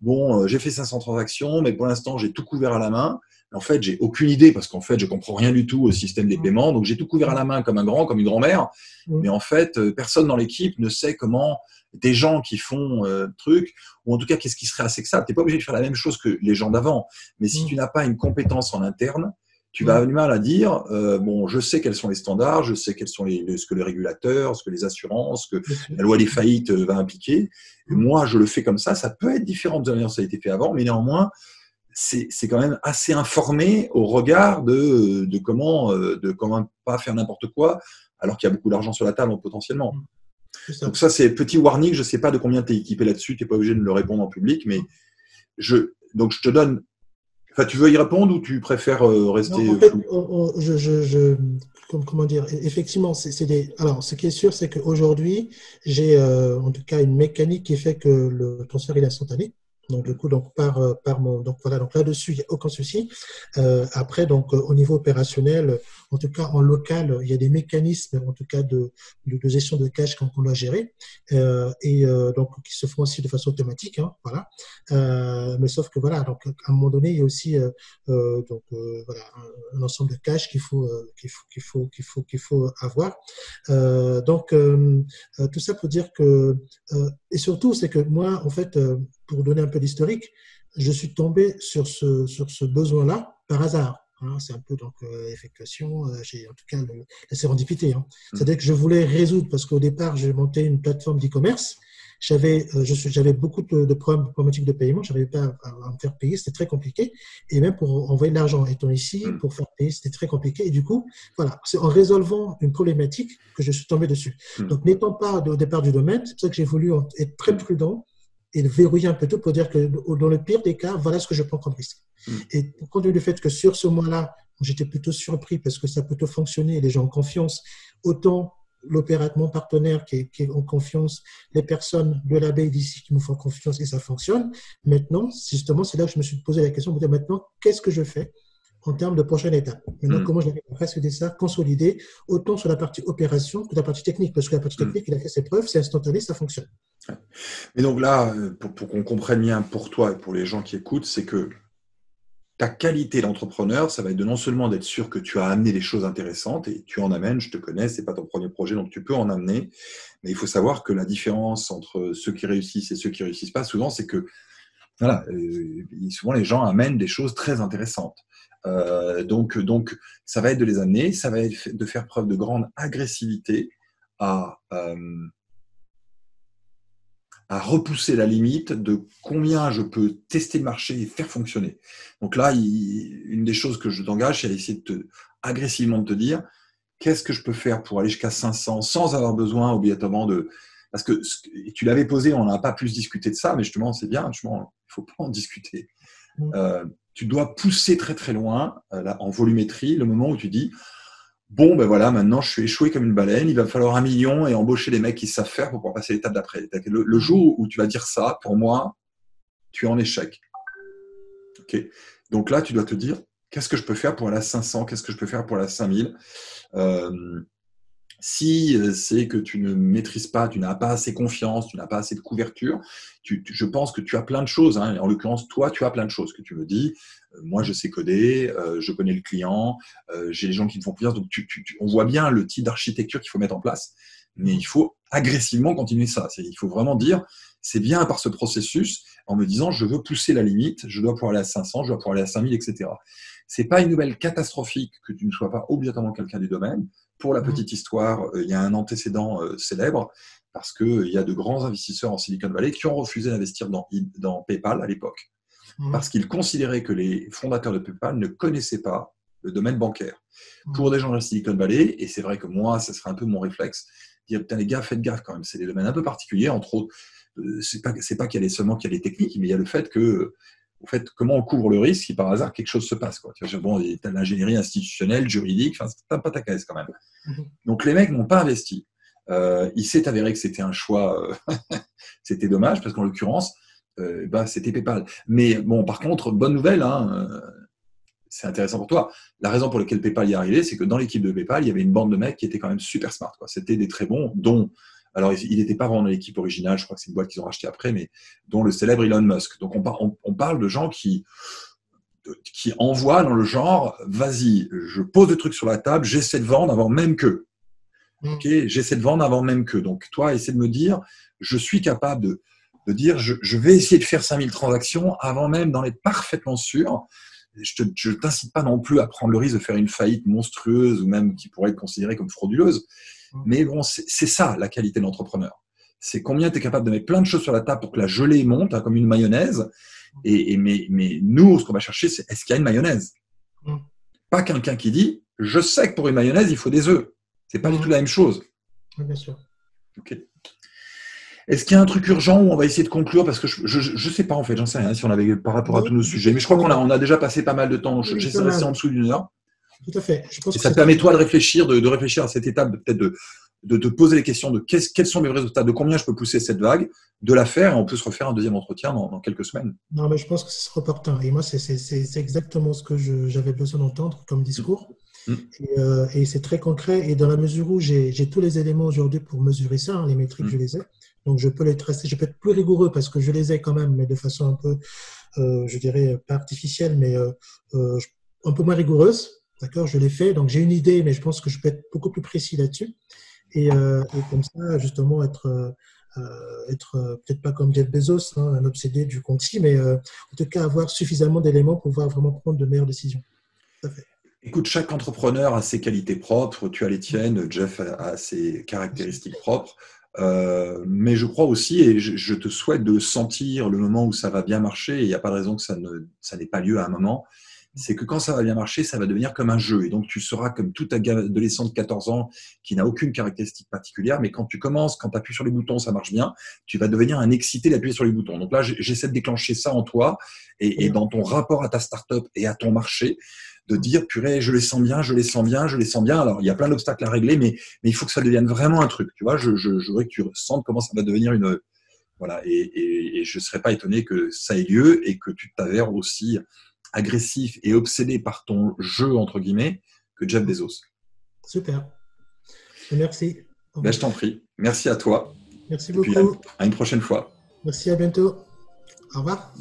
bon, euh, j'ai fait 500 transactions, mais pour l'instant, j'ai tout couvert à la main. En fait, j'ai aucune idée parce qu'en fait, je comprends rien du tout au système des Mm. paiements. Donc, j'ai tout couvert à la main comme un grand, comme une grand-mère. Mm. Mais en fait, euh, personne dans l'équipe ne sait comment des gens qui font euh, truc, ou en tout cas, qu'est-ce qui serait assez que ça. Tu n'es pas obligé de faire la même chose que les gens d'avant. Mais si Mm. tu n'as pas une compétence en interne, tu vas avoir du mal à dire, euh, bon, je sais quels sont les standards, je sais quels sont les, les- ce que les régulateurs, ce que les assurances, ce que la loi des faillites euh, va impliquer. Et moi, je le fais comme ça. Ça peut être différent de la manière dont ça a été fait avant, mais néanmoins, c'est quand même assez informé au regard de, de comment euh, de comment pas faire n'importe quoi, alors qu'il y a beaucoup d'argent sur la table potentiellement. C'est ça. Donc ça, c'est petit warning. Je sais pas de combien tu es équipé là-dessus. Tu n'es pas obligé de le répondre en public, mais je donc je te donne. Enfin, tu veux y répondre ou tu préfères euh, rester Non, en fait, on- on- je, je, je- comme- comment dire, effectivement, c'est c'est des. Alors, ce qui est sûr, c'est qu'aujourd'hui, j'ai euh, en tout cas une mécanique qui fait que le transfert il est instantané. Donc, du coup, donc, par, euh, par mon, donc voilà, donc là-dessus, il n'y a aucun souci. Euh, après, donc, euh, au niveau opérationnel, en tout cas, en local, il y a des mécanismes, en tout cas, de, de, gestion de cash qu'on doit gérer, euh, et euh, donc, qui se font aussi de façon automatique, hein, voilà. Euh, mais sauf que, voilà, donc, à un moment donné, il y a aussi, donc, voilà, un, ensemble de cash qu'il faut, qu'il faut, qu'il faut, qu'il faut, qu'il faut avoir. donc, tout ça pour dire que, et surtout, c'est que moi, en fait, pour donner un peu d'historique, je suis tombé sur ce, sur ce besoin-là par hasard. Hein. c'est un peu donc euh, effectuation, euh, j'ai en tout cas la sérendipité. Hein. Mmh. C'est-à-dire que je voulais résoudre parce qu'au départ j'ai monté une plateforme d'e-commerce. J'avais euh, j'avais beaucoup de, de problèmes problématiques de paiement. J'avais pas à, à, me faire payer, c'était très compliqué. Et même pour envoyer de l'argent étant ici, mmh. pour faire payer, c'était très compliqué. Et du coup, voilà, c'est en résolvant une problématique que je suis tombé dessus. Mmh. Donc n'étant pas au départ du domaine, c'est pour ça que j'ai voulu être très prudent et verrouiller un peu tout pour dire que dans le pire des cas, voilà ce que je prends comme risque. Mm. Et compte tenu du fait que sur ce mois-là, j'étais plutôt surpris parce que ça peut plutôt fonctionner, les gens ont confiance, autant l'opérateur, mon partenaire qui est, qui est, en confiance, les personnes de l'abeille d'ici qui me font confiance et ça fonctionne. Maintenant, justement, c'est là que je me suis posé la question, maintenant, qu'est-ce que je fais en termes de prochaine étape. Maintenant, mm. comment je vais à ça, consolider, autant sur la partie opération que la partie technique, parce que la partie mm. technique, il a fait ses preuves, c'est instantané, ça fonctionne. Mais donc là, euh, pour, pour qu'on comprenne bien pour toi et pour les gens qui écoutent, c'est que ta qualité d'entrepreneur, ça va être de non seulement d'être sûr que tu as amené des choses intéressantes et tu en amènes, je te connais, c'est pas ton premier projet, donc tu peux en amener, mais il faut savoir que la différence entre ceux qui réussissent et ceux qui réussissent pas, souvent, c'est que voilà, euh, souvent les gens amènent des choses très intéressantes. Euh, donc, donc, ça va être de les amener, ça va être de faire preuve de grande agressivité à, euh, à repousser la limite de combien je peux tester le marché et faire fonctionner. Donc là, une des choses que je t'engage, c'est essayer de te, agressivement de te dire qu'est-ce que je peux faire pour aller jusqu'à 500 sans avoir besoin obligatoirement de... Parce que tu l'avais posé, on n'a pas plus discuté de ça, mais justement, c'est bien, il ne faut pas en discuter. Mmh. Euh, tu dois pousser très très loin euh, en volumétrie le moment où tu dis bon ben voilà maintenant je suis échoué comme une baleine il va falloir un million et embaucher les mecs qui savent faire pour pouvoir passer l'étape d'après. Le, jour où tu vas dire ça pour moi tu es en échec. Ok. Donc là tu dois te dire qu'est-ce que je peux faire pour à 500 qu'est-ce que je peux faire pour à 5000 euh, si euh, c'est que tu ne maîtrises pas, tu n'as pas assez confiance, tu n'as pas assez de couverture, tu, je pense que tu as plein de choses. Hein. En l'occurrence, toi, tu as plein de choses que tu me dis. Euh, moi, je sais coder, euh, je connais le client, j'ai les gens qui me font confiance. Donc, on voit bien le type d'architecture qu'il faut mettre en place. Mais il faut agressivement continuer ça. Il faut vraiment dire, c'est bien par ce processus, en me disant, je veux pousser la limite, je dois pouvoir aller à 500, je dois pouvoir aller à 5000, etc. C'est pas une nouvelle catastrophique que tu ne sois pas obligatoirement quelqu'un du domaine. Pour la mmh. petite histoire, euh, il y a un antécédent euh, célèbre parce qu'il euh, y a de grands investisseurs en Silicon Valley qui ont refusé d'investir dans, dans PayPal à l'époque mmh. parce qu'ils considéraient que les fondateurs de PayPal ne connaissaient pas le domaine bancaire. Mmh. Pour des gens de Silicon Valley, et c'est vrai que moi, ce serait un peu mon réflexe, dire putain les gars, faites gaffe quand même, c'est des domaines un peu particuliers, entre autres, c'est pas, pas qu'il y a les, seulement qu'il y a les techniques, mais il y a le fait que en fait, comment on couvre le risque si par hasard quelque chose se passe. Quoi. Tu vois, bon, tu as l'ingénierie institutionnelle, juridique, enfin, c'est pas ta caisse quand même. Mhm. Donc les mecs n'ont pas investi. Euh, il s'est avéré que c'était un choix, euh, c'était dommage parce qu'en l'occurrence, euh, bah, c'était PayPal. Mais bon, par contre, bonne nouvelle, hein, euh, c'est intéressant pour toi. La raison pour laquelle PayPal y est arrivé, c'est que dans l'équipe de PayPal, il y avait une bande de mecs qui étaient quand même super smart. C'était des très bons, dont alors il n'était pas vraiment dans l'équipe originale, je crois que c'est une boîte qu'ils ont rachetée après, mais dont le célèbre Elon Musk. Donc on, parle de gens qui, qui envoient dans le genre, vas-y, je pose des trucs sur la table, j'essaie de vendre avant même que. Mm. Ok, j'essaie de vendre avant même que. Donc toi, essaie de me dire, je suis capable de, de dire, je, vais essayer de faire 5000 transactions avant même d'en être parfaitement sûr. Je ne t'incite pas non plus à prendre le risque de faire une faillite monstrueuse ou même qui pourrait être considérée comme frauduleuse. Mais bon, c'est ça la qualité de l'entrepreneur. C'est combien tu es capable de mettre plein de choses sur la table pour que la gelée monte hein, comme une mayonnaise. Et, mais, mais, nous, ce qu'on va chercher, c'est est-ce qu'il y a une mayonnaise? Mm. Pas quelqu'un qui dit je sais que pour une mayonnaise, il faut des œufs. C'est pas du mm. tout la même chose. bien sûr. Ok. Est-ce qu'il y a un truc urgent où on va essayer de conclure? Parce que je ne sais pas en fait, j'en sais rien si on avait par rapport à tous nos sujets. Mais je crois qu'on a, on a déjà passé pas mal de temps. J'essaie de rester en dessous d'une heure. Tout à fait. et ça te permet toi de réfléchir, de, réfléchir à cette étape peut-être de, de te poser les questions de quels sont mes résultats, de combien je peux pousser cette vague, de la faire et on peut se refaire un deuxième entretien dans, quelques semaines. Non, mais je pense que c'est opportun. Et moi, c'est exactement ce que j'avais besoin d'entendre comme discours. Mm. Mm. Euh, et, c'est très concret. Et dans la mesure où j'ai tous les éléments aujourd'hui pour mesurer ça, hein, les métriques, mm. je les ai. Donc, je peux les tracer. Je peux être plus rigoureux parce que je les ai quand même, mais de façon un peu, euh, je dirais, pas artificielle, mais euh, un peu moins rigoureuse. D'accord Je l'ai fait. Donc, j'ai une idée, mais je pense que je peux être beaucoup plus précis là-dessus. Et, comme ça, justement, être. être peut-être pas comme Jeff Bezos, hein, un obsédé du conti, mais en tout cas avoir suffisamment d'éléments pour pouvoir vraiment prendre de meilleures décisions. Écoute, chaque entrepreneur a ses qualités propres, tu as les tiennes, Jeff a ses caractéristiques propres. Euh, mais je crois aussi, et je, te souhaite de sentir le moment où ça va bien marcher, il n'y a pas de raison que ça n'ait pas lieu à un moment, c'est que quand ça va bien marcher, ça va devenir comme un jeu. Et donc, tu seras comme tout adolescent de 14 ans qui n'a aucune caractéristique particulière, mais quand tu commences, quand tu appuies sur les boutons, ça marche bien, tu vas devenir un excité d'appuyer sur les boutons. Donc là, j'essaie de déclencher ça en toi et, et dans ton rapport à ta startup et à ton marché de dire purée, je les sens bien, je les sens bien, je les sens bien. Alors il y a plein d'obstacles à régler, mais, mais il faut que ça devienne vraiment un truc. Tu vois, je, je, je voudrais que tu ressentes comment ça va devenir une voilà. Et, et, je ne serais pas étonné que ça ait lieu et que tu t'avères aussi agressif et obsédé par ton jeu entre guillemets que Jeff Bezos. Super. Merci. Ben, je t'en prie. Merci à toi. Merci beaucoup. à une prochaine fois. Merci, à bientôt. Au revoir.